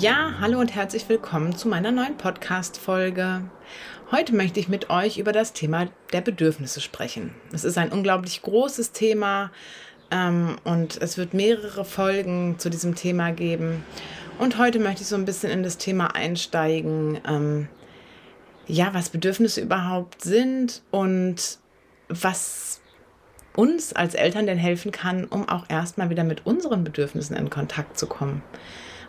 Ja, hallo und herzlich willkommen zu meiner neuen Podcast-Folge. Heute möchte ich mit euch über das Thema der Bedürfnisse sprechen. Es ist ein unglaublich großes Thema ähm, und es wird mehrere Folgen zu diesem Thema geben. Und heute möchte ich so ein bisschen in das Thema einsteigen, ähm, ja, was Bedürfnisse überhaupt sind und was uns als Eltern denn helfen kann, um auch erstmal wieder mit unseren Bedürfnissen in Kontakt zu kommen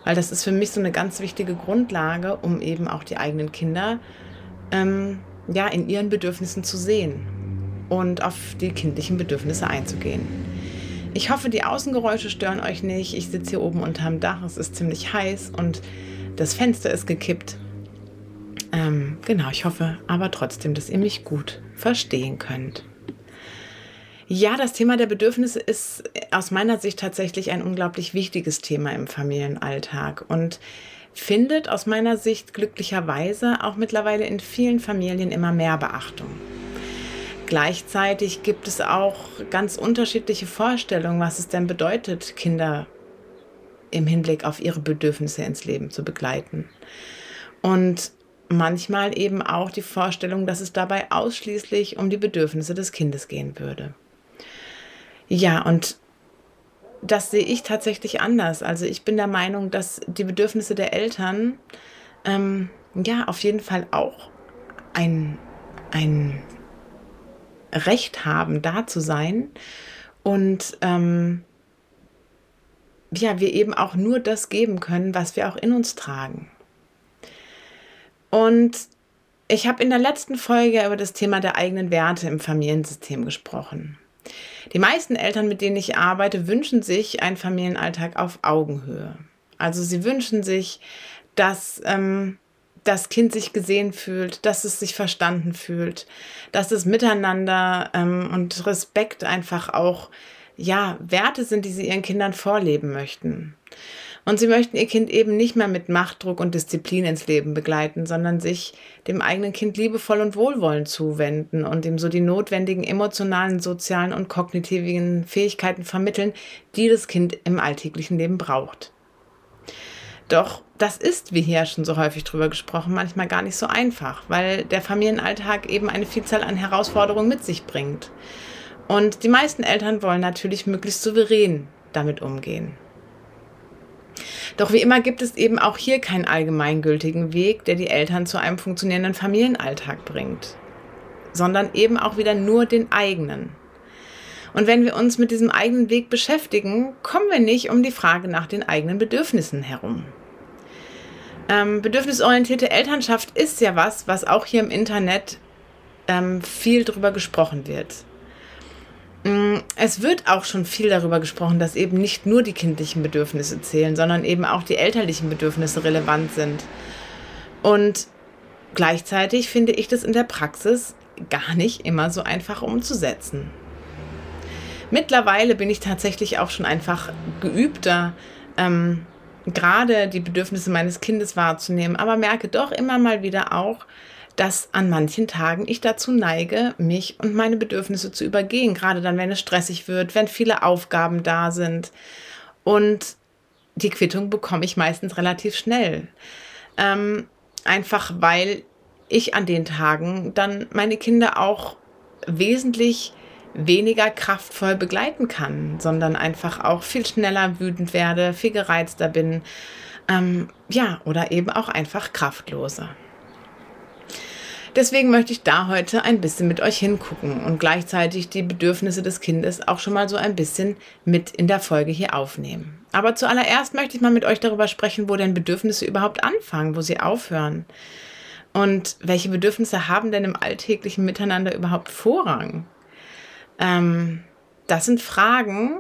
weil das ist für mich so eine ganz wichtige Grundlage, um eben auch die eigenen Kinder ähm, ja, in ihren Bedürfnissen zu sehen und auf die kindlichen Bedürfnisse einzugehen. Ich hoffe, die Außengeräusche stören euch nicht. Ich sitze hier oben unterm Dach, es ist ziemlich heiß und das Fenster ist gekippt. Ähm, genau, ich hoffe aber trotzdem, dass ihr mich gut verstehen könnt. Ja, das Thema der Bedürfnisse ist aus meiner Sicht tatsächlich ein unglaublich wichtiges Thema im Familienalltag und findet aus meiner Sicht glücklicherweise auch mittlerweile in vielen Familien immer mehr Beachtung. Gleichzeitig gibt es auch ganz unterschiedliche Vorstellungen, was es denn bedeutet, Kinder im Hinblick auf ihre Bedürfnisse ins Leben zu begleiten. Und manchmal eben auch die Vorstellung, dass es dabei ausschließlich um die Bedürfnisse des Kindes gehen würde. Ja, und das sehe ich tatsächlich anders. Also ich bin der Meinung, dass die Bedürfnisse der Eltern ähm, ja auf jeden Fall auch ein, ein Recht haben, da zu sein. Und ähm, ja, wir eben auch nur das geben können, was wir auch in uns tragen. Und ich habe in der letzten Folge über das Thema der eigenen Werte im Familiensystem gesprochen. Die meisten Eltern, mit denen ich arbeite, wünschen sich einen Familienalltag auf Augenhöhe. Also sie wünschen sich, dass ähm, das Kind sich gesehen fühlt, dass es sich verstanden fühlt, dass es miteinander ähm, und Respekt einfach auch ja Werte sind, die sie ihren Kindern vorleben möchten. Und sie möchten ihr Kind eben nicht mehr mit Machtdruck und Disziplin ins Leben begleiten, sondern sich dem eigenen Kind liebevoll und wohlwollend zuwenden und ihm so die notwendigen emotionalen, sozialen und kognitiven Fähigkeiten vermitteln, die das Kind im alltäglichen Leben braucht. Doch das ist, wie hier schon so häufig drüber gesprochen, manchmal gar nicht so einfach, weil der Familienalltag eben eine Vielzahl an Herausforderungen mit sich bringt. Und die meisten Eltern wollen natürlich möglichst souverän damit umgehen. Doch wie immer gibt es eben auch hier keinen allgemeingültigen Weg, der die Eltern zu einem funktionierenden Familienalltag bringt, sondern eben auch wieder nur den eigenen. Und wenn wir uns mit diesem eigenen Weg beschäftigen, kommen wir nicht um die Frage nach den eigenen Bedürfnissen herum. Ähm, bedürfnisorientierte Elternschaft ist ja was, was auch hier im Internet ähm, viel drüber gesprochen wird. Mm, es wird auch schon viel darüber gesprochen, dass eben nicht nur die kindlichen Bedürfnisse zählen, sondern eben auch die elterlichen Bedürfnisse relevant sind. Und gleichzeitig finde ich das in der Praxis gar nicht immer so einfach umzusetzen. Mittlerweile bin ich tatsächlich auch schon einfach geübter, ähm, gerade die Bedürfnisse meines Kindes wahrzunehmen, aber merke doch immer mal wieder auch, dass an manchen Tagen ich dazu neige, mich und meine Bedürfnisse zu übergehen, gerade dann, wenn es stressig wird, wenn viele Aufgaben da sind. Und die Quittung bekomme ich meistens relativ schnell. Ähm, einfach weil ich an den Tagen dann meine Kinder auch wesentlich weniger kraftvoll begleiten kann, sondern einfach auch viel schneller wütend werde, viel gereizter bin, ähm, ja, oder eben auch einfach kraftloser. Deswegen möchte ich da heute ein bisschen mit euch hingucken und gleichzeitig die Bedürfnisse des Kindes auch schon mal so ein bisschen mit in der Folge hier aufnehmen. Aber zuallererst möchte ich mal mit euch darüber sprechen, wo denn Bedürfnisse überhaupt anfangen, wo sie aufhören. Und welche Bedürfnisse haben denn im alltäglichen Miteinander überhaupt Vorrang? Ähm, das sind Fragen,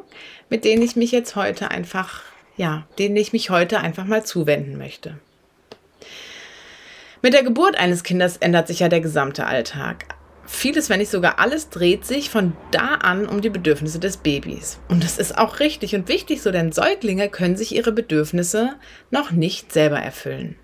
mit denen ich mich jetzt heute einfach, ja, denen ich mich heute einfach mal zuwenden möchte. Mit der Geburt eines Kindes ändert sich ja der gesamte Alltag. Vieles, wenn nicht sogar alles, dreht sich von da an um die Bedürfnisse des Babys. Und das ist auch richtig und wichtig so, denn Säuglinge können sich ihre Bedürfnisse noch nicht selber erfüllen.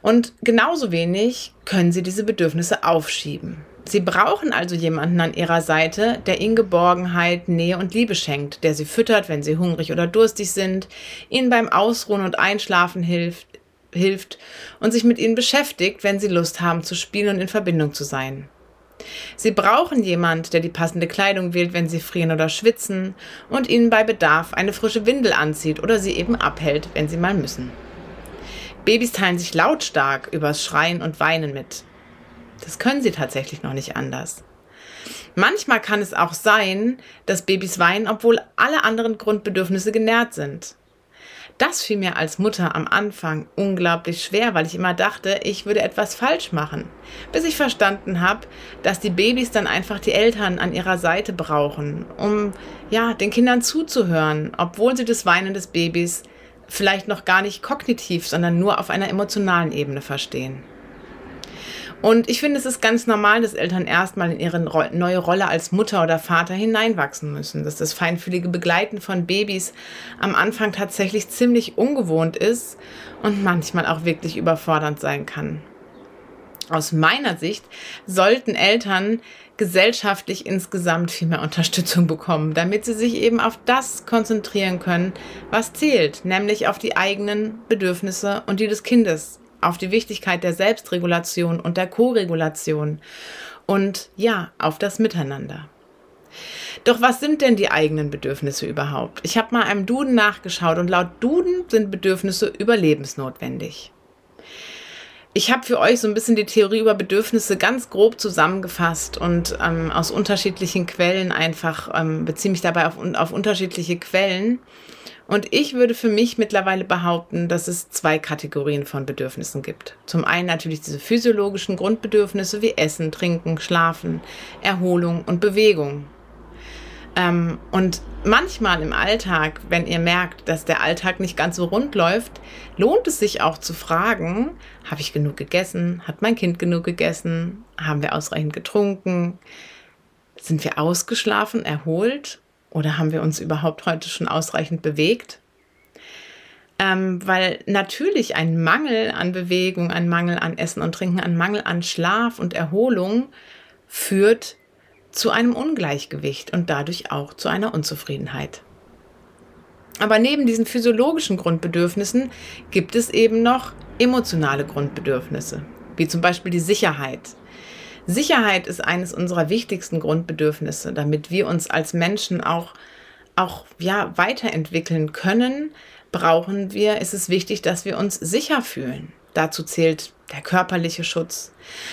Und genauso wenig können sie diese Bedürfnisse aufschieben. Sie brauchen also jemanden an ihrer Seite, der ihnen Geborgenheit, Nähe und Liebe schenkt, der sie füttert, wenn sie hungrig oder durstig sind, ihnen beim Ausruhen und Einschlafen hilft, hilft und sich mit ihnen beschäftigt, wenn sie Lust haben zu spielen und in Verbindung zu sein. Sie brauchen jemand, der die passende Kleidung wählt, wenn sie frieren oder schwitzen und ihnen bei Bedarf eine frische Windel anzieht oder sie eben abhält, wenn sie mal müssen. Babys teilen sich lautstark übers Schreien und Weinen mit. Das können sie tatsächlich noch nicht anders. Manchmal kann es auch sein, dass Babys weinen, obwohl alle anderen Grundbedürfnisse genährt sind. Das fiel mir als Mutter am Anfang unglaublich schwer, weil ich immer dachte, ich würde etwas falsch machen. Bis ich verstanden habe, dass die Babys dann einfach die Eltern an ihrer Seite brauchen, um ja, den Kindern zuzuhören, obwohl sie das Weinen des Babys vielleicht noch gar nicht kognitiv, sondern nur auf einer emotionalen Ebene verstehen. Und ich finde, es ist ganz normal, dass Eltern erstmal in ihre neue Rolle als Mutter oder Vater hineinwachsen müssen. Dass das feinfühlige Begleiten von Babys am Anfang tatsächlich ziemlich ungewohnt ist und manchmal auch wirklich überfordernd sein kann. Aus meiner Sicht sollten Eltern gesellschaftlich insgesamt viel mehr Unterstützung bekommen, damit sie sich eben auf das konzentrieren können, was zählt, nämlich auf die eigenen Bedürfnisse und die des Kindes auf die Wichtigkeit der Selbstregulation und der Koregulation und ja, auf das Miteinander. Doch was sind denn die eigenen Bedürfnisse überhaupt? Ich habe mal einem Duden nachgeschaut und laut Duden sind Bedürfnisse überlebensnotwendig. Ich habe für euch so ein bisschen die Theorie über Bedürfnisse ganz grob zusammengefasst und ähm, aus unterschiedlichen Quellen einfach ähm, beziehe mich dabei auf, auf unterschiedliche Quellen. Und ich würde für mich mittlerweile behaupten, dass es zwei Kategorien von Bedürfnissen gibt. Zum einen natürlich diese physiologischen Grundbedürfnisse wie Essen, Trinken, Schlafen, Erholung und Bewegung. Ähm, und manchmal im Alltag, wenn ihr merkt, dass der Alltag nicht ganz so rund läuft, lohnt es sich auch zu fragen, habe ich genug gegessen? Hat mein Kind genug gegessen? Haben wir ausreichend getrunken? Sind wir ausgeschlafen, erholt? Oder haben wir uns überhaupt heute schon ausreichend bewegt? Ähm, weil natürlich ein Mangel an Bewegung, ein Mangel an Essen und Trinken, ein Mangel an Schlaf und Erholung führt zu einem Ungleichgewicht und dadurch auch zu einer Unzufriedenheit. Aber neben diesen physiologischen Grundbedürfnissen gibt es eben noch emotionale Grundbedürfnisse, wie zum Beispiel die Sicherheit, Sicherheit ist eines unserer wichtigsten Grundbedürfnisse, damit wir uns als Menschen auch, auch ja, weiterentwickeln können, brauchen wir, ist es wichtig, dass wir uns sicher fühlen. Dazu zählt der körperliche Schutz.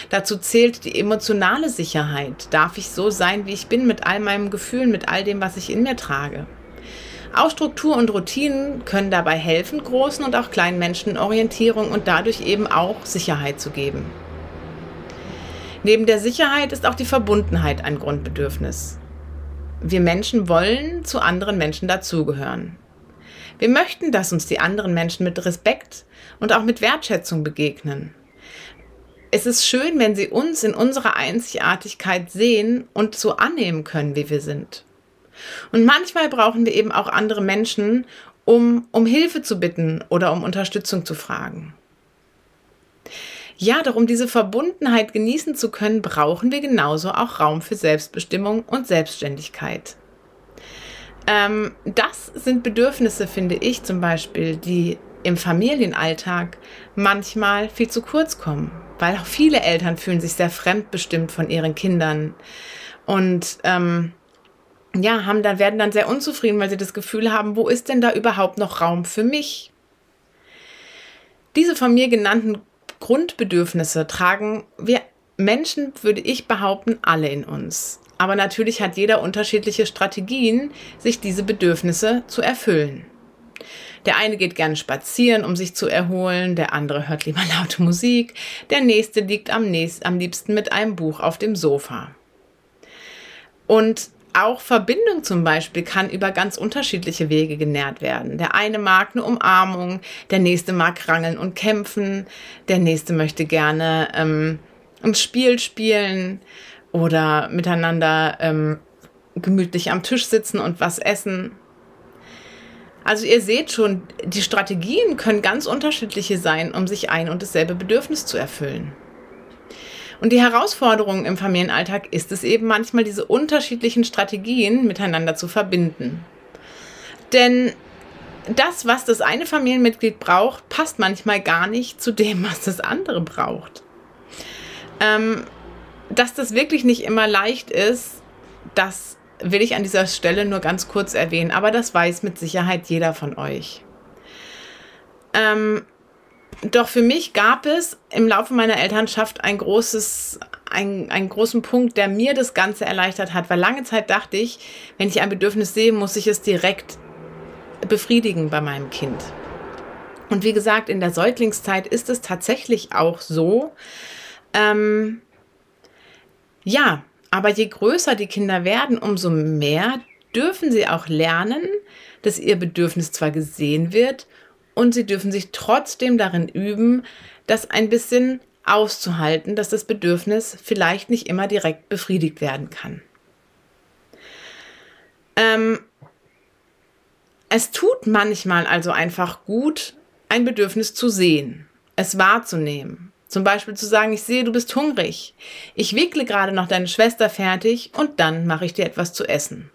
Dazu zählt die emotionale Sicherheit. Darf ich so sein, wie ich bin, mit all meinem Gefühlen, mit all dem, was ich in mir trage? Auch Struktur und Routinen können dabei helfen, großen und auch kleinen Menschen Orientierung und dadurch eben auch Sicherheit zu geben. Neben der Sicherheit ist auch die Verbundenheit ein Grundbedürfnis. Wir Menschen wollen zu anderen Menschen dazugehören. Wir möchten, dass uns die anderen Menschen mit Respekt und auch mit Wertschätzung begegnen. Es ist schön, wenn sie uns in unserer Einzigartigkeit sehen und so annehmen können, wie wir sind. Und manchmal brauchen wir eben auch andere Menschen, um um Hilfe zu bitten oder um Unterstützung zu fragen. Ja, doch um diese Verbundenheit genießen zu können, brauchen wir genauso auch Raum für Selbstbestimmung und Selbstständigkeit. Ähm, das sind Bedürfnisse, finde ich zum Beispiel, die im Familienalltag manchmal viel zu kurz kommen, weil auch viele Eltern fühlen sich sehr fremdbestimmt von ihren Kindern und ähm, ja, haben dann, werden dann sehr unzufrieden, weil sie das Gefühl haben, wo ist denn da überhaupt noch Raum für mich? Diese von mir genannten Grundbedürfnisse tragen wir Menschen, würde ich behaupten, alle in uns. Aber natürlich hat jeder unterschiedliche Strategien, sich diese Bedürfnisse zu erfüllen. Der eine geht gerne spazieren, um sich zu erholen, der andere hört lieber laute Musik, der nächste liegt am, nächsten, am liebsten mit einem Buch auf dem Sofa. Und auch Verbindung zum Beispiel kann über ganz unterschiedliche Wege genährt werden. Der eine mag eine Umarmung, der nächste mag rangeln und kämpfen, der nächste möchte gerne ähm, ein Spiel spielen oder miteinander ähm, gemütlich am Tisch sitzen und was essen. Also ihr seht schon, die Strategien können ganz unterschiedliche sein, um sich ein und dasselbe Bedürfnis zu erfüllen. Und die Herausforderung im Familienalltag ist es eben manchmal, diese unterschiedlichen Strategien miteinander zu verbinden. Denn das, was das eine Familienmitglied braucht, passt manchmal gar nicht zu dem, was das andere braucht. Ähm, dass das wirklich nicht immer leicht ist, das will ich an dieser Stelle nur ganz kurz erwähnen, aber das weiß mit Sicherheit jeder von euch. Ähm, doch für mich gab es im Laufe meiner Elternschaft ein großes, ein, einen großen Punkt, der mir das Ganze erleichtert hat, weil lange Zeit dachte ich, wenn ich ein Bedürfnis sehe, muss ich es direkt befriedigen bei meinem Kind. Und wie gesagt, in der Säuglingszeit ist es tatsächlich auch so. Ähm, ja, aber je größer die Kinder werden, umso mehr dürfen sie auch lernen, dass ihr Bedürfnis zwar gesehen wird und sie dürfen sich trotzdem darin üben, das ein bisschen auszuhalten, dass das Bedürfnis vielleicht nicht immer direkt befriedigt werden kann. Ähm, es tut manchmal also einfach gut, ein Bedürfnis zu sehen, es wahrzunehmen. Zum Beispiel zu sagen, ich sehe, du bist hungrig. Ich wickle gerade noch deine Schwester fertig und dann mache ich dir etwas zu essen.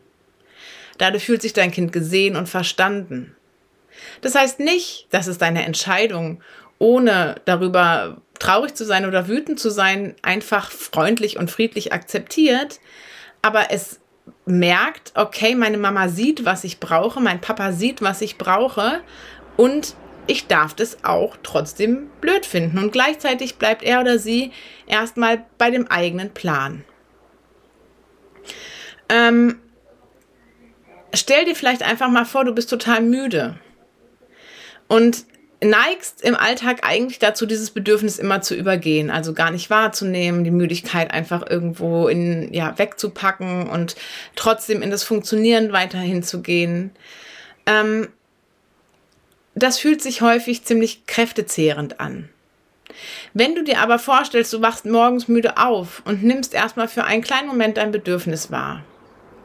Dadurch fühlt sich dein Kind gesehen und verstanden. Das heißt nicht, dass es deine Entscheidung, ohne darüber traurig zu sein oder wütend zu sein, einfach freundlich und friedlich akzeptiert, aber es merkt, okay, meine Mama sieht, was ich brauche, mein Papa sieht, was ich brauche und ich darf das auch trotzdem blöd finden. Und gleichzeitig bleibt er oder sie erstmal bei dem eigenen Plan. Ähm, stell dir vielleicht einfach mal vor, du bist total müde und neigst im Alltag eigentlich dazu, dieses Bedürfnis immer zu übergehen, also gar nicht wahrzunehmen, die Müdigkeit einfach irgendwo in, ja, wegzupacken und trotzdem in das Funktionieren weiterhin zu gehen. Ähm, das fühlt sich häufig ziemlich kräftezehrend an. Wenn du dir aber vorstellst, du wachst morgens müde auf und nimmst erstmal für einen kleinen Moment dein Bedürfnis wahr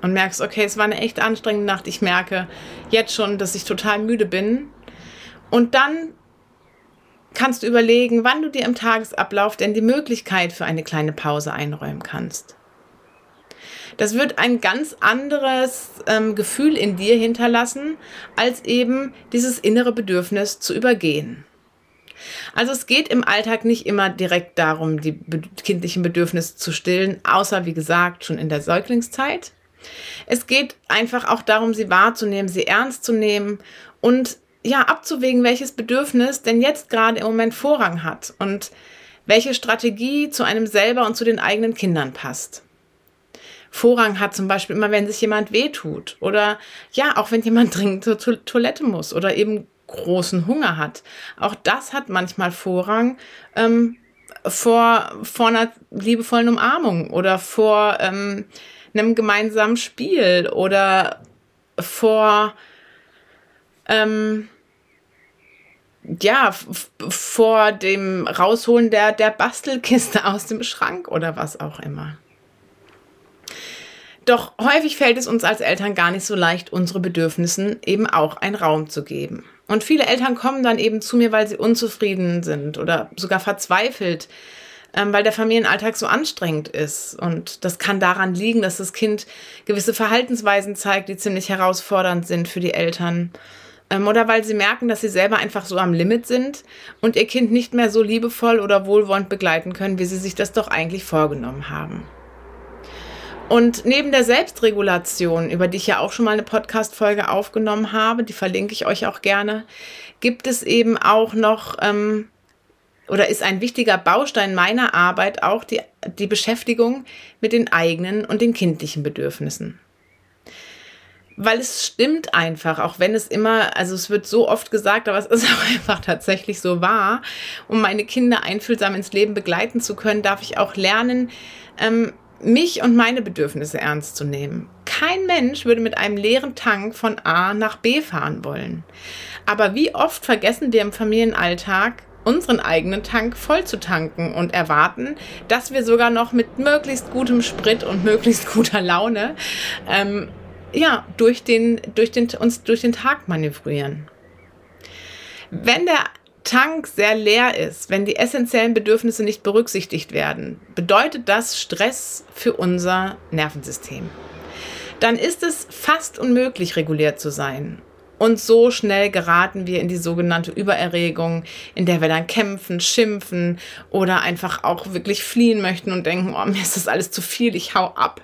und merkst, okay, es war eine echt anstrengende Nacht, ich merke jetzt schon, dass ich total müde bin und dann kannst du überlegen, wann du dir im Tagesablauf denn die Möglichkeit für eine kleine Pause einräumen kannst. Das wird ein ganz anderes ähm, Gefühl in dir hinterlassen, als eben dieses innere Bedürfnis zu übergehen. Also es geht im Alltag nicht immer direkt darum, die kindlichen Bedürfnisse zu stillen, außer wie gesagt schon in der Säuglingszeit. Es geht einfach auch darum, sie wahrzunehmen, sie ernst zu nehmen und ja, abzuwägen, welches Bedürfnis denn jetzt gerade im Moment Vorrang hat und welche Strategie zu einem selber und zu den eigenen Kindern passt. Vorrang hat zum Beispiel immer, wenn sich jemand wehtut oder ja, auch wenn jemand dringend zur Toilette muss oder eben großen Hunger hat. Auch das hat manchmal Vorrang ähm, vor, vor einer liebevollen Umarmung oder vor ähm, einem gemeinsamen Spiel oder vor ähm, ja, vor dem Rausholen der, der Bastelkiste aus dem Schrank oder was auch immer. Doch häufig fällt es uns als Eltern gar nicht so leicht, unsere Bedürfnissen eben auch einen Raum zu geben. Und viele Eltern kommen dann eben zu mir, weil sie unzufrieden sind oder sogar verzweifelt, ähm, weil der Familienalltag so anstrengend ist. Und das kann daran liegen, dass das Kind gewisse Verhaltensweisen zeigt, die ziemlich herausfordernd sind für die Eltern. Ähm, oder weil sie merken, dass sie selber einfach so am Limit sind und ihr Kind nicht mehr so liebevoll oder wohlwollend begleiten können, wie sie sich das doch eigentlich vorgenommen haben. Und neben der Selbstregulation, über die ich ja auch schon mal eine Podcast-Folge aufgenommen habe, die verlinke ich euch auch gerne, gibt es eben auch noch ähm, oder ist ein wichtiger Baustein meiner Arbeit auch die, die Beschäftigung mit den eigenen und den kindlichen Bedürfnissen weil es stimmt einfach, auch wenn es immer, also es wird so oft gesagt, aber es ist auch einfach tatsächlich so wahr. Um meine Kinder einfühlsam ins Leben begleiten zu können, darf ich auch lernen, ähm, mich und meine Bedürfnisse ernst zu nehmen. Kein Mensch würde mit einem leeren Tank von A nach B fahren wollen. Aber wie oft vergessen wir im Familienalltag, unseren eigenen Tank voll zu tanken und erwarten, dass wir sogar noch mit möglichst gutem Sprit und möglichst guter Laune ähm, ja, durch den, durch den, uns durch den Tag manövrieren. Wenn der Tank sehr leer ist, wenn die essentiellen Bedürfnisse nicht berücksichtigt werden, bedeutet das Stress für unser Nervensystem. Dann ist es fast unmöglich, reguliert zu sein. Und so schnell geraten wir in die sogenannte Übererregung, in der wir dann kämpfen, schimpfen oder einfach auch wirklich fliehen möchten und denken, oh, mir ist das alles zu viel, ich hau ab.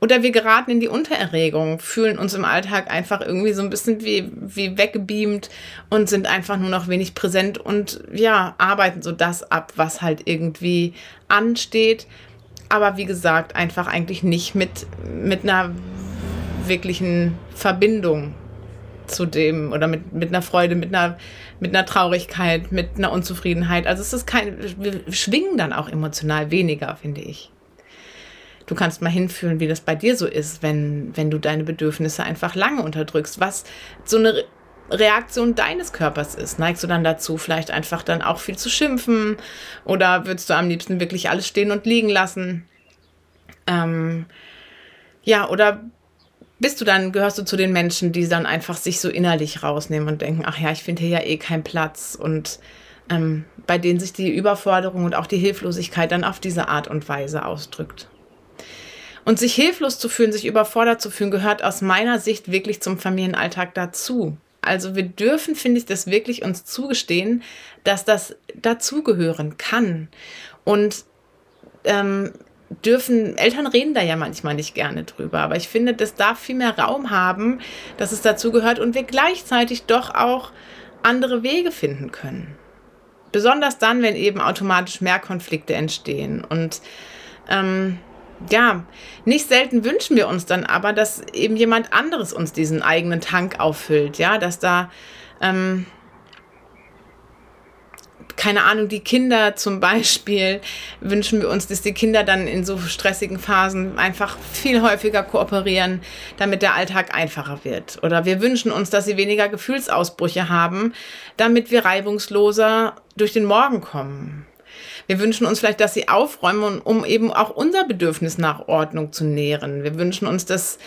Oder wir geraten in die Untererregung, fühlen uns im Alltag einfach irgendwie so ein bisschen wie, wie weggebeamt und sind einfach nur noch wenig präsent und ja, arbeiten so das ab, was halt irgendwie ansteht. Aber wie gesagt, einfach eigentlich nicht mit, mit einer wirklichen Verbindung zu dem oder mit, mit einer Freude, mit einer, mit einer Traurigkeit, mit einer Unzufriedenheit. Also es ist kein, wir schwingen dann auch emotional weniger, finde ich. Du kannst mal hinfühlen, wie das bei dir so ist, wenn, wenn du deine Bedürfnisse einfach lange unterdrückst, was so eine Reaktion deines Körpers ist. Neigst du dann dazu, vielleicht einfach dann auch viel zu schimpfen oder würdest du am liebsten wirklich alles stehen und liegen lassen? Ähm, ja, oder bist du dann, gehörst du zu den Menschen, die dann einfach sich so innerlich rausnehmen und denken, ach ja, ich finde hier ja eh keinen Platz und ähm, bei denen sich die Überforderung und auch die Hilflosigkeit dann auf diese Art und Weise ausdrückt. Und sich hilflos zu fühlen, sich überfordert zu fühlen, gehört aus meiner Sicht wirklich zum Familienalltag dazu. Also wir dürfen, finde ich, das wirklich uns zugestehen, dass das dazugehören kann. Und ähm, dürfen, Eltern reden da ja manchmal nicht gerne drüber, aber ich finde, das darf viel mehr Raum haben, dass es dazugehört und wir gleichzeitig doch auch andere Wege finden können. Besonders dann, wenn eben automatisch mehr Konflikte entstehen. Und ähm, ja, nicht selten wünschen wir uns dann aber, dass eben jemand anderes uns diesen eigenen Tank auffüllt, ja, dass da, ähm, keine Ahnung, die Kinder zum Beispiel, wünschen wir uns, dass die Kinder dann in so stressigen Phasen einfach viel häufiger kooperieren, damit der Alltag einfacher wird. Oder wir wünschen uns, dass sie weniger Gefühlsausbrüche haben, damit wir reibungsloser durch den Morgen kommen. Wir wünschen uns vielleicht, dass sie aufräumen, um eben auch unser Bedürfnis nach Ordnung zu nähren. Wir wünschen uns, dass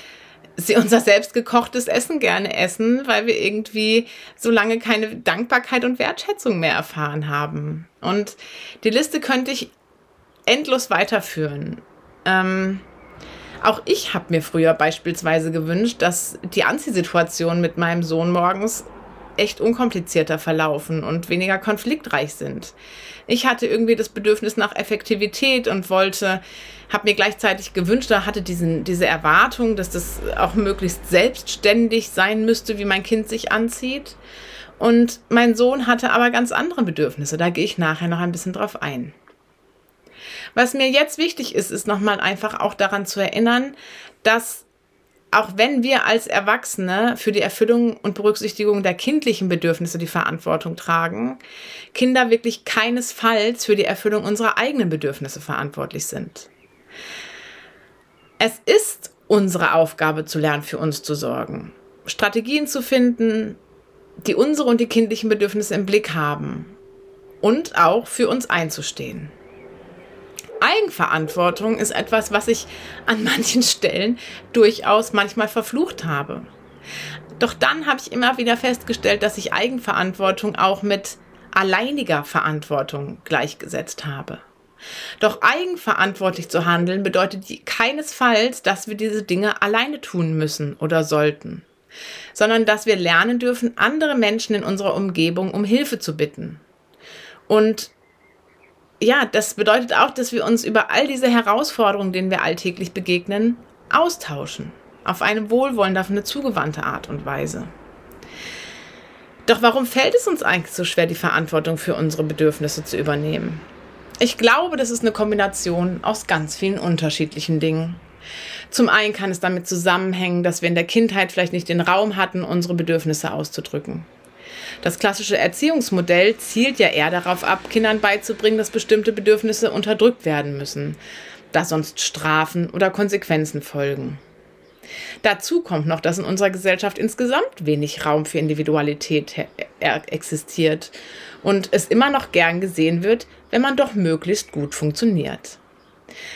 sie unser selbstgekochtes Essen gerne essen, weil wir irgendwie so lange keine Dankbarkeit und Wertschätzung mehr erfahren haben. Und die Liste könnte ich endlos weiterführen. Ähm, auch ich habe mir früher beispielsweise gewünscht, dass die Anziehsituation mit meinem Sohn morgens echt unkomplizierter verlaufen und weniger konfliktreich sind. Ich hatte irgendwie das Bedürfnis nach Effektivität und wollte, habe mir gleichzeitig gewünscht, da hatte diesen, diese Erwartung, dass das auch möglichst selbstständig sein müsste, wie mein Kind sich anzieht. Und mein Sohn hatte aber ganz andere Bedürfnisse. Da gehe ich nachher noch ein bisschen drauf ein. Was mir jetzt wichtig ist, ist nochmal einfach auch daran zu erinnern, dass auch wenn wir als Erwachsene für die Erfüllung und Berücksichtigung der kindlichen Bedürfnisse die Verantwortung tragen, Kinder wirklich keinesfalls für die Erfüllung unserer eigenen Bedürfnisse verantwortlich sind. Es ist unsere Aufgabe zu lernen, für uns zu sorgen, Strategien zu finden, die unsere und die kindlichen Bedürfnisse im Blick haben und auch für uns einzustehen. Eigenverantwortung ist etwas, was ich an manchen Stellen durchaus manchmal verflucht habe. Doch dann habe ich immer wieder festgestellt, dass ich Eigenverantwortung auch mit alleiniger Verantwortung gleichgesetzt habe. Doch eigenverantwortlich zu handeln bedeutet keinesfalls, dass wir diese Dinge alleine tun müssen oder sollten, sondern dass wir lernen dürfen, andere Menschen in unserer Umgebung um Hilfe zu bitten. Und ja, das bedeutet auch, dass wir uns über all diese Herausforderungen, denen wir alltäglich begegnen, austauschen. Auf eine wohlwollende, auf eine zugewandte Art und Weise. Doch warum fällt es uns eigentlich so schwer, die Verantwortung für unsere Bedürfnisse zu übernehmen? Ich glaube, das ist eine Kombination aus ganz vielen unterschiedlichen Dingen. Zum einen kann es damit zusammenhängen, dass wir in der Kindheit vielleicht nicht den Raum hatten, unsere Bedürfnisse auszudrücken. Das klassische Erziehungsmodell zielt ja eher darauf ab, Kindern beizubringen, dass bestimmte Bedürfnisse unterdrückt werden müssen. da sonst Strafen oder Konsequenzen folgen. Dazu kommt noch, dass in unserer Gesellschaft insgesamt wenig Raum für Individualität existiert und es immer noch gern gesehen wird, wenn man doch möglichst gut funktioniert.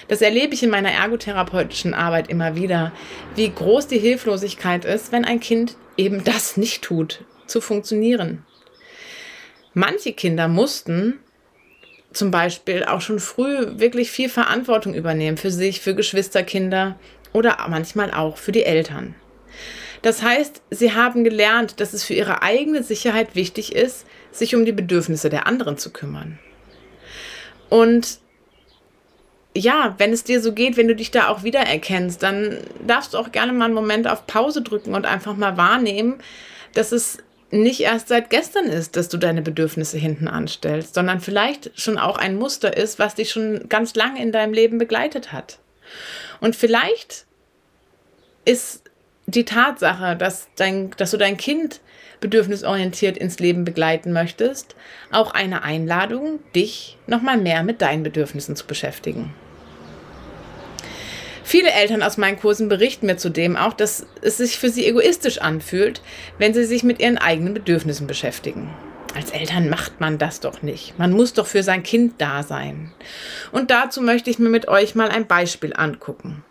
Das erlebe ich in meiner ergotherapeutischen Arbeit immer wieder, wie groß die Hilflosigkeit ist, wenn ein Kind eben das nicht tut, zu funktionieren. Manche Kinder mussten zum Beispiel auch schon früh wirklich viel Verantwortung übernehmen für sich, für Geschwisterkinder oder manchmal auch für die Eltern. Das heißt, sie haben gelernt, dass es für ihre eigene Sicherheit wichtig ist, sich um die Bedürfnisse der anderen zu kümmern. Und ja, wenn es dir so geht, wenn du dich da auch wiedererkennst, dann darfst du auch gerne mal einen Moment auf Pause drücken und einfach mal wahrnehmen, dass es nicht erst seit gestern ist, dass du deine Bedürfnisse hinten anstellst, sondern vielleicht schon auch ein Muster ist, was dich schon ganz lange in deinem Leben begleitet hat. Und vielleicht ist die Tatsache, dass, dein, dass du dein Kind bedürfnisorientiert ins Leben begleiten möchtest, auch eine Einladung, dich nochmal mehr mit deinen Bedürfnissen zu beschäftigen. Viele Eltern aus meinen Kursen berichten mir zudem auch, dass es sich für sie egoistisch anfühlt, wenn sie sich mit ihren eigenen Bedürfnissen beschäftigen. Als Eltern macht man das doch nicht. Man muss doch für sein Kind da sein. Und dazu möchte ich mir mit euch mal ein Beispiel angucken.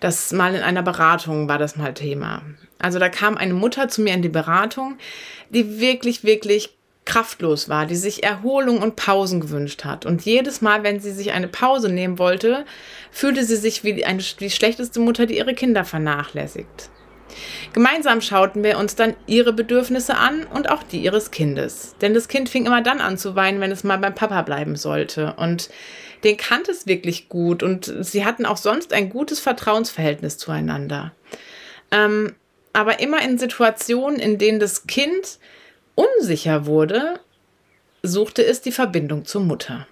Das mal in einer Beratung war das mal Thema. Also da kam eine Mutter zu mir in die Beratung, die wirklich, wirklich kraftlos war, die sich Erholung und Pausen gewünscht hat. Und jedes Mal, wenn sie sich eine Pause nehmen wollte, fühlte sie sich wie eine, die schlechteste Mutter, die ihre Kinder vernachlässigt. Gemeinsam schauten wir uns dann ihre Bedürfnisse an und auch die ihres Kindes. Denn das Kind fing immer dann an zu weinen, wenn es mal beim Papa bleiben sollte. Und den kannte es wirklich gut und sie hatten auch sonst ein gutes Vertrauensverhältnis zueinander. Ähm, aber immer in Situationen, in denen das Kind unsicher wurde, suchte es die Verbindung zur Mutter.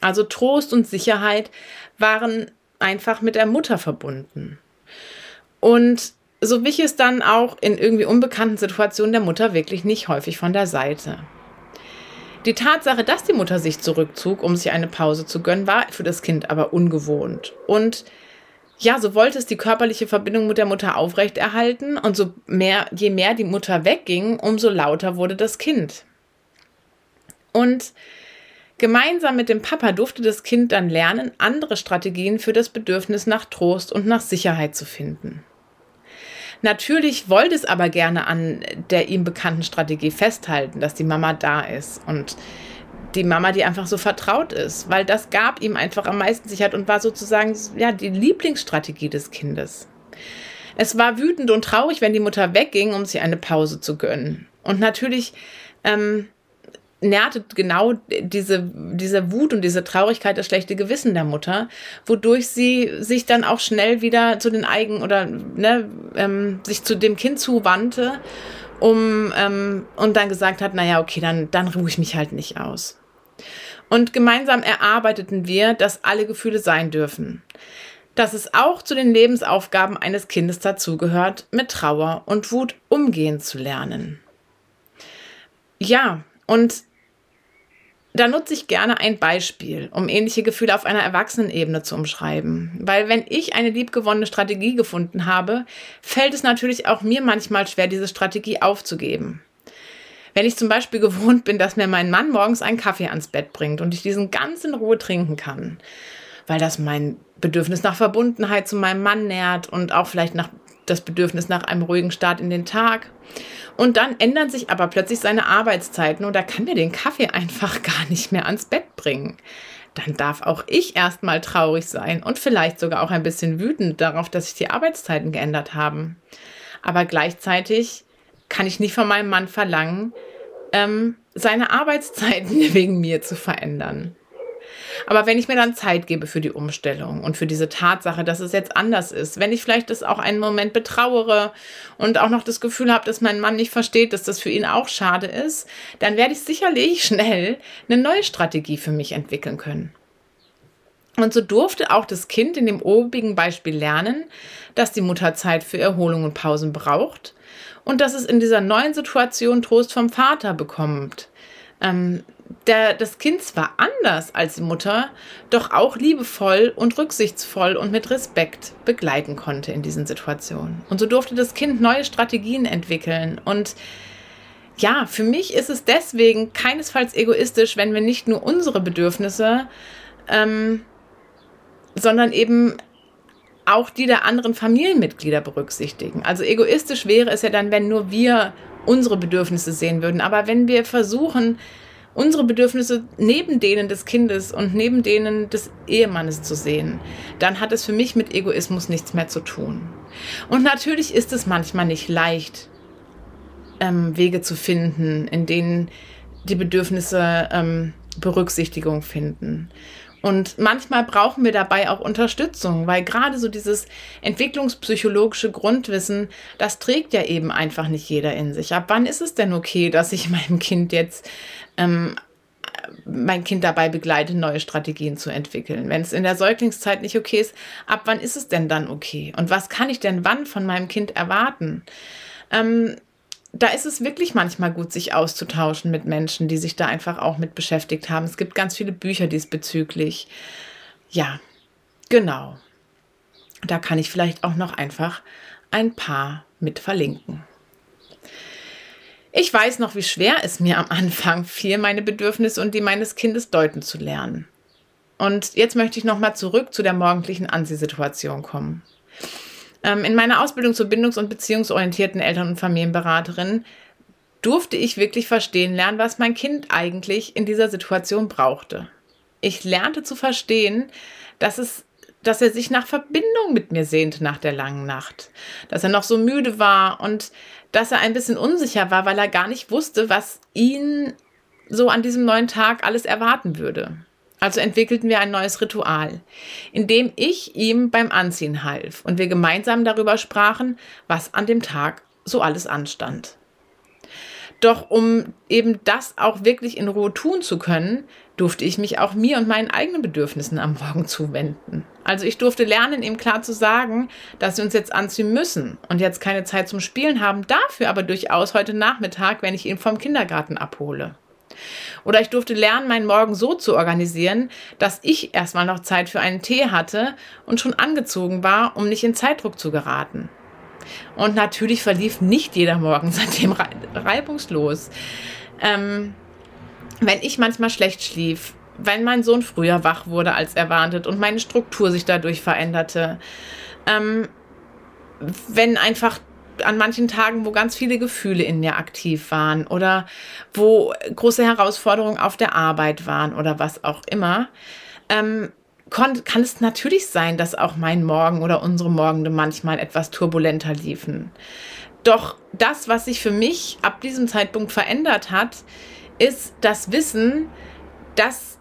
Also Trost und Sicherheit waren einfach mit der Mutter verbunden. Und so wich es dann auch in irgendwie unbekannten Situationen der Mutter wirklich nicht häufig von der Seite. Die Tatsache, dass die Mutter sich zurückzog, um sich eine Pause zu gönnen, war für das Kind aber ungewohnt. Und ja, so wollte es die körperliche Verbindung mit der Mutter aufrechterhalten und so mehr, je mehr die Mutter wegging, umso lauter wurde das Kind. Und gemeinsam mit dem Papa durfte das Kind dann lernen, andere Strategien für das Bedürfnis nach Trost und nach Sicherheit zu finden. Natürlich wollte es aber gerne an der ihm bekannten Strategie festhalten, dass die Mama da ist und die Mama, die einfach so vertraut ist, weil das gab ihm einfach am meisten Sicherheit und war sozusagen ja die Lieblingsstrategie des Kindes. Es war wütend und traurig, wenn die Mutter wegging, um sich eine Pause zu gönnen. Und natürlich ähm, nährte genau diese, diese Wut und diese Traurigkeit das schlechte Gewissen der Mutter, wodurch sie sich dann auch schnell wieder zu den Eigen oder ne, ähm, sich zu dem Kind zuwandte, um ähm, und dann gesagt hat, naja, okay, dann, dann ruhe ich mich halt nicht aus. Und gemeinsam erarbeiteten wir, dass alle Gefühle sein dürfen. Dass es auch zu den Lebensaufgaben eines Kindes dazugehört, mit Trauer und Wut umgehen zu lernen. Ja, und da nutze ich gerne ein Beispiel, um ähnliche Gefühle auf einer Erwachsenenebene zu umschreiben. Weil wenn ich eine liebgewonnene Strategie gefunden habe, fällt es natürlich auch mir manchmal schwer, diese Strategie aufzugeben. Wenn ich zum Beispiel gewohnt bin, dass mir mein Mann morgens einen Kaffee ans Bett bringt und ich diesen ganz in Ruhe trinken kann, weil das mein Bedürfnis nach Verbundenheit zu meinem Mann nährt und auch vielleicht nach das Bedürfnis nach einem ruhigen Start in den Tag. Und dann ändern sich aber plötzlich seine Arbeitszeiten und er kann mir den Kaffee einfach gar nicht mehr ans Bett bringen. Dann darf auch ich erstmal traurig sein und vielleicht sogar auch ein bisschen wütend darauf, dass sich die Arbeitszeiten geändert haben. Aber gleichzeitig kann ich nicht von meinem Mann verlangen, ähm, seine Arbeitszeiten wegen mir zu verändern. Aber wenn ich mir dann Zeit gebe für die Umstellung und für diese Tatsache, dass es jetzt anders ist, wenn ich vielleicht das auch einen Moment betrauere und auch noch das Gefühl habe, dass mein Mann nicht versteht, dass das für ihn auch schade ist, dann werde ich sicherlich schnell eine neue Strategie für mich entwickeln können. Und so durfte auch das Kind in dem obigen Beispiel lernen, dass die Mutter Zeit für Erholung und Pausen braucht und dass es in dieser neuen Situation Trost vom Vater bekommt, ähm, der das Kind zwar anders als die Mutter, doch auch liebevoll und rücksichtsvoll und mit Respekt begleiten konnte in diesen Situationen. Und so durfte das Kind neue Strategien entwickeln. Und ja, für mich ist es deswegen keinesfalls egoistisch, wenn wir nicht nur unsere Bedürfnisse, ähm, sondern eben auch die der anderen Familienmitglieder berücksichtigen. Also egoistisch wäre es ja dann, wenn nur wir unsere Bedürfnisse sehen würden. Aber wenn wir versuchen, unsere Bedürfnisse neben denen des Kindes und neben denen des Ehemannes zu sehen, dann hat es für mich mit Egoismus nichts mehr zu tun. Und natürlich ist es manchmal nicht leicht, ähm, Wege zu finden, in denen die Bedürfnisse ähm, Berücksichtigung finden. Und manchmal brauchen wir dabei auch Unterstützung, weil gerade so dieses entwicklungspsychologische Grundwissen, das trägt ja eben einfach nicht jeder in sich. Ab wann ist es denn okay, dass ich meinem Kind jetzt ähm, mein Kind dabei begleite, neue Strategien zu entwickeln. Wenn es in der Säuglingszeit nicht okay ist, ab wann ist es denn dann okay? Und was kann ich denn wann von meinem Kind erwarten? Ähm, da ist es wirklich manchmal gut, sich auszutauschen mit Menschen, die sich da einfach auch mit beschäftigt haben. Es gibt ganz viele Bücher diesbezüglich. Ja, genau. Da kann ich vielleicht auch noch einfach ein paar mit verlinken. Ich weiß noch, wie schwer es mir am Anfang fiel, meine Bedürfnisse und die meines Kindes deuten zu lernen. Und jetzt möchte ich nochmal zurück zu der morgendlichen Ansehsituation kommen. Ähm, in meiner Ausbildung zur bindungs- und beziehungsorientierten Eltern- und Familienberaterin durfte ich wirklich verstehen lernen, was mein Kind eigentlich in dieser Situation brauchte. Ich lernte zu verstehen, dass es dass er sich nach Verbindung mit mir sehnte nach der langen Nacht, dass er noch so müde war und dass er ein bisschen unsicher war, weil er gar nicht wusste, was ihn so an diesem neuen Tag alles erwarten würde. Also entwickelten wir ein neues Ritual, in dem ich ihm beim Anziehen half und wir gemeinsam darüber sprachen, was an dem Tag so alles anstand. Doch um eben das auch wirklich in Ruhe tun zu können, durfte ich mich auch mir und meinen eigenen Bedürfnissen am Morgen zuwenden. Also ich durfte lernen, ihm klar zu sagen, dass wir uns jetzt anziehen müssen und jetzt keine Zeit zum Spielen haben, dafür aber durchaus heute Nachmittag, wenn ich ihn vom Kindergarten abhole. Oder ich durfte lernen, meinen Morgen so zu organisieren, dass ich erstmal noch Zeit für einen Tee hatte und schon angezogen war, um nicht in Zeitdruck zu geraten. Und natürlich verlief nicht jeder Morgen seitdem reibungslos. Ähm, wenn ich manchmal schlecht schlief, wenn mein Sohn früher wach wurde als erwartet und meine Struktur sich dadurch veränderte, ähm, wenn einfach an manchen Tagen, wo ganz viele Gefühle in mir aktiv waren oder wo große Herausforderungen auf der Arbeit waren oder was auch immer, ähm, kann, es natürlich sein, dass auch mein Morgen oder unsere Morgende manchmal etwas turbulenter liefen. Doch das, was sich für mich ab diesem Zeitpunkt verändert hat, ist das Wissen, dass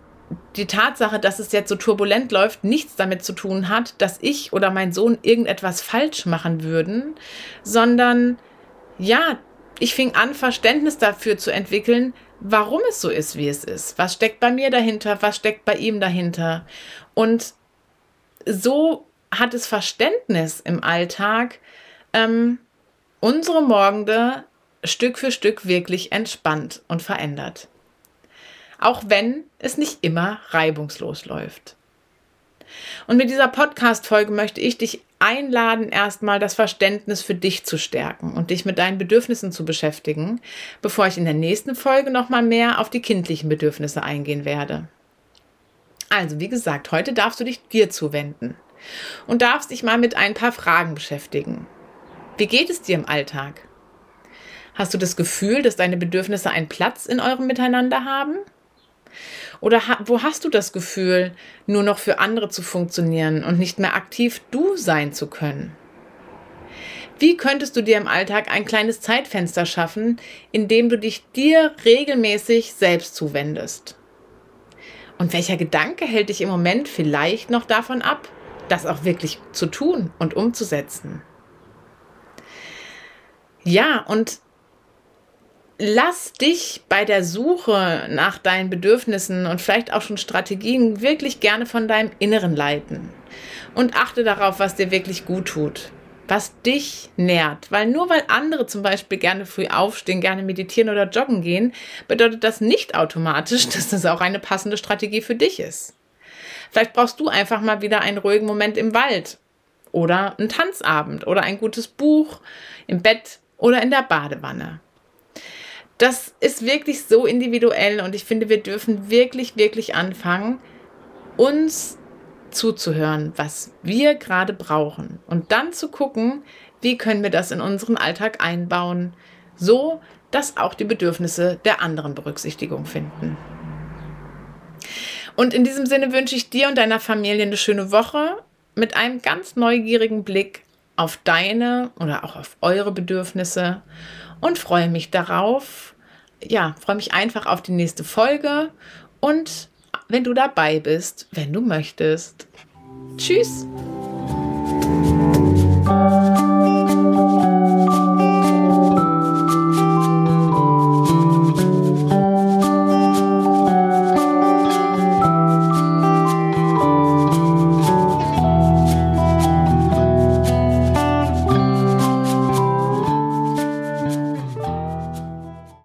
die Tatsache, dass es jetzt so turbulent läuft, nichts damit zu tun hat, dass ich oder mein Sohn irgendetwas falsch machen würden, sondern ja, ich fing an, Verständnis dafür zu entwickeln, warum es so ist, wie es ist. Was steckt bei mir dahinter? Was steckt bei ihm dahinter? Und so hat es Verständnis im Alltag, ähm, unsere Morgende Stück für Stück wirklich entspannt und verändert auch wenn es nicht immer reibungslos läuft. Und mit dieser Podcast-Folge möchte ich dich einladen, erstmal das Verständnis für dich zu stärken und dich mit deinen Bedürfnissen zu beschäftigen, bevor ich in der nächsten Folge nochmal mehr auf die kindlichen Bedürfnisse eingehen werde. Also, wie gesagt, heute darfst du dich dir zuwenden und darfst dich mal mit ein paar Fragen beschäftigen. Wie geht es dir im Alltag? Hast du das Gefühl, dass deine Bedürfnisse einen Platz in eurem Miteinander haben? Oder wo hast du das Gefühl, nur noch für andere zu funktionieren und nicht mehr aktiv du sein zu können? Wie könntest du dir im Alltag ein kleines Zeitfenster schaffen, in dem du dich dir regelmäßig selbst zuwendest? Und welcher Gedanke hält dich im Moment vielleicht noch davon ab, das auch wirklich zu tun und umzusetzen? Ja, und lass dich bei der Suche nach deinen Bedürfnissen und vielleicht auch schon Strategien wirklich gerne von deinem Inneren leiten. Und achte darauf, was dir wirklich gut tut. was dich nährt. Weil nur weil andere zum Beispiel gerne früh aufstehen, gerne meditieren oder joggen gehen, bedeutet das nicht automatisch, dass das auch eine passende Strategie für dich ist. Vielleicht brauchst du einfach mal wieder einen ruhigen Moment im Wald oder einen Tanzabend oder ein gutes Buch im Bett oder in der Badewanne. Das ist wirklich so individuell und ich finde, wir dürfen wirklich, wirklich anfangen, uns zuzuhören, was wir gerade brauchen und dann zu gucken, wie können wir das in unseren Alltag einbauen, so dass auch die Bedürfnisse der anderen Berücksichtigung finden. Und in diesem Sinne wünsche ich dir und deiner Familie eine schöne Woche mit einem ganz neugierigen Blick auf deine oder auch auf eure Bedürfnisse und freue mich darauf. Ja, freue mich einfach auf die nächste Folge und wenn du dabei bist, wenn du möchtest. Tschüss!